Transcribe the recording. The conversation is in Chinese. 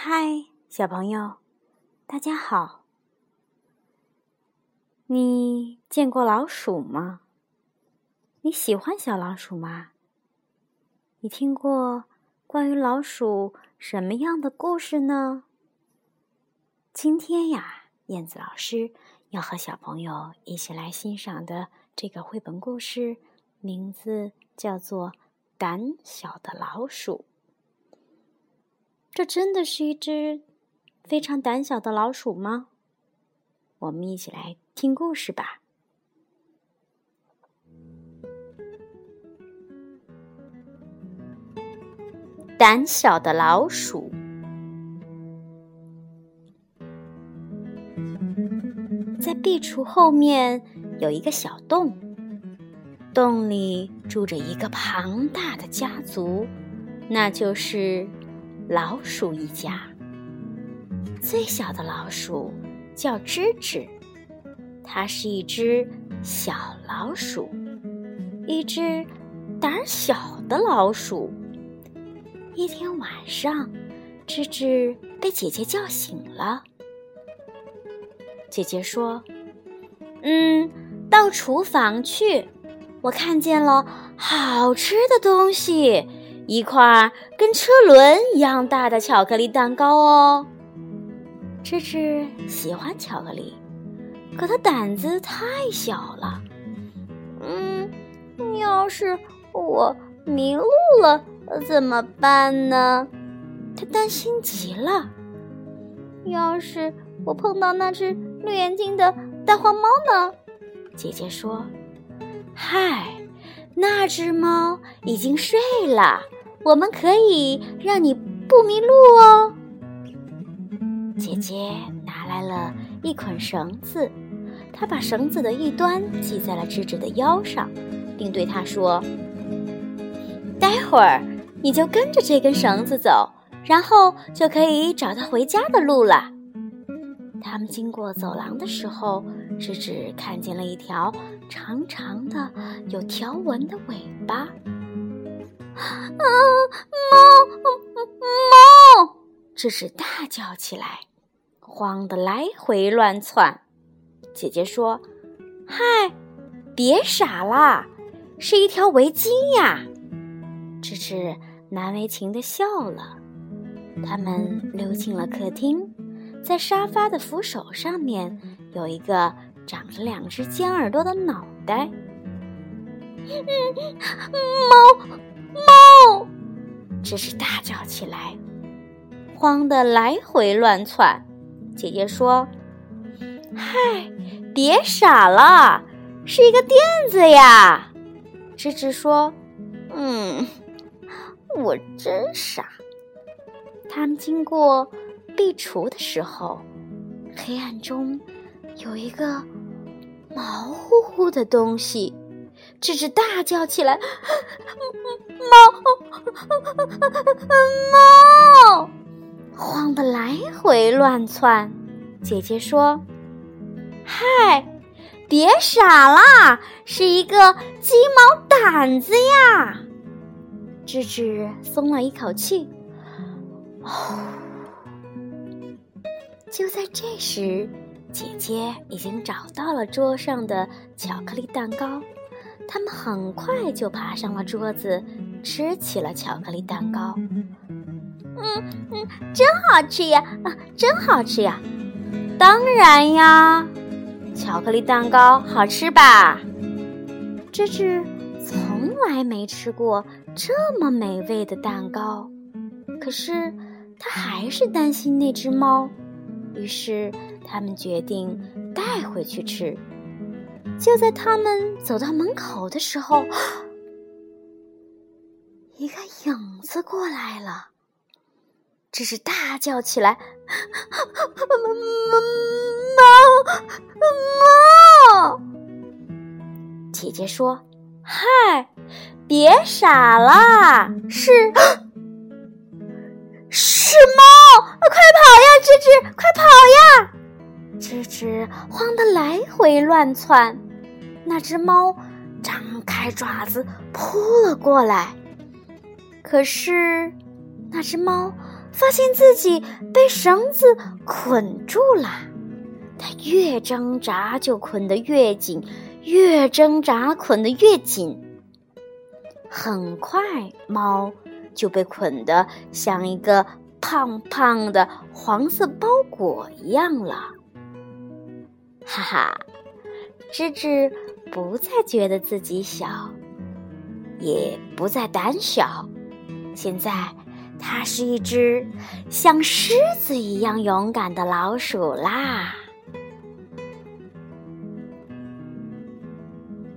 嗨，小朋友，大家好。你见过老鼠吗？你喜欢小老鼠吗？你听过关于老鼠什么样的故事呢？今天呀，燕子老师要和小朋友一起来欣赏的这个绘本故事，名字叫做《胆小的老鼠》。这真的是一只非常胆小的老鼠吗？我们一起来听故事吧。胆小的老鼠，在壁橱后面有一个小洞，洞里住着一个庞大的家族，那就是。老鼠一家，最小的老鼠叫吱吱，它是一只小老鼠，一只胆小的老鼠。一天晚上，吱吱被姐姐叫醒了。姐姐说：“嗯，到厨房去，我看见了好吃的东西。”一块跟车轮一样大的巧克力蛋糕哦，芝芝喜欢巧克力，可他胆子太小了。嗯，要是我迷路了怎么办呢？他担心极了。要是我碰到那只绿眼睛的大黄猫呢？姐姐说：“嗨，那只猫已经睡了。”我们可以让你不迷路哦。姐姐拿来了一捆绳子，她把绳子的一端系在了智智的腰上，并对他说：“待会儿你就跟着这根绳子走，然后就可以找到回家的路了。”他们经过走廊的时候，智智看见了一条长长的、有条纹的尾巴。啊！猫猫！这是大叫起来，慌得来回乱窜。姐姐说：“嗨，别傻啦，是一条围巾呀！”芝芝难为情的笑了。他们溜进了客厅，在沙发的扶手上面有一个长着两只尖耳朵的脑袋。猫。猫！这是大叫起来，慌得来回乱窜。姐姐说：“嗨，别傻了，是一个垫子呀。”吱吱说：“嗯，我真傻。”他们经过壁橱的时候，黑暗中有一个毛乎乎的东西。吱吱大叫起来：“猫，猫！”慌得来回乱窜。姐姐说：“嗨，别傻啦，是一个鸡毛掸子呀！”吱吱松了一口气。哦，就在这时，姐姐已经找到了桌上的巧克力蛋糕。他们很快就爬上了桌子，吃起了巧克力蛋糕。嗯嗯，真好吃呀！啊，真好吃呀！当然呀，巧克力蛋糕好吃吧？芝芝从来没吃过这么美味的蛋糕，可是他还是担心那只猫，于是他们决定带回去吃。就在他们走到门口的时候，一个影子过来了。只是大叫起来：“猫猫！”姐姐说：“嗨，别傻了，是是猫！快跑呀，吱吱，快跑呀！”吱吱慌得来回乱窜。那只猫张开爪子扑了过来，可是那只猫发现自己被绳子捆住了，它越挣扎就捆得越紧，越挣扎捆得越紧。很快，猫就被捆得像一个胖胖的黄色包裹一样了。哈哈，芝芝不再觉得自己小，也不再胆小，现在它是一只像狮子一样勇敢的老鼠啦。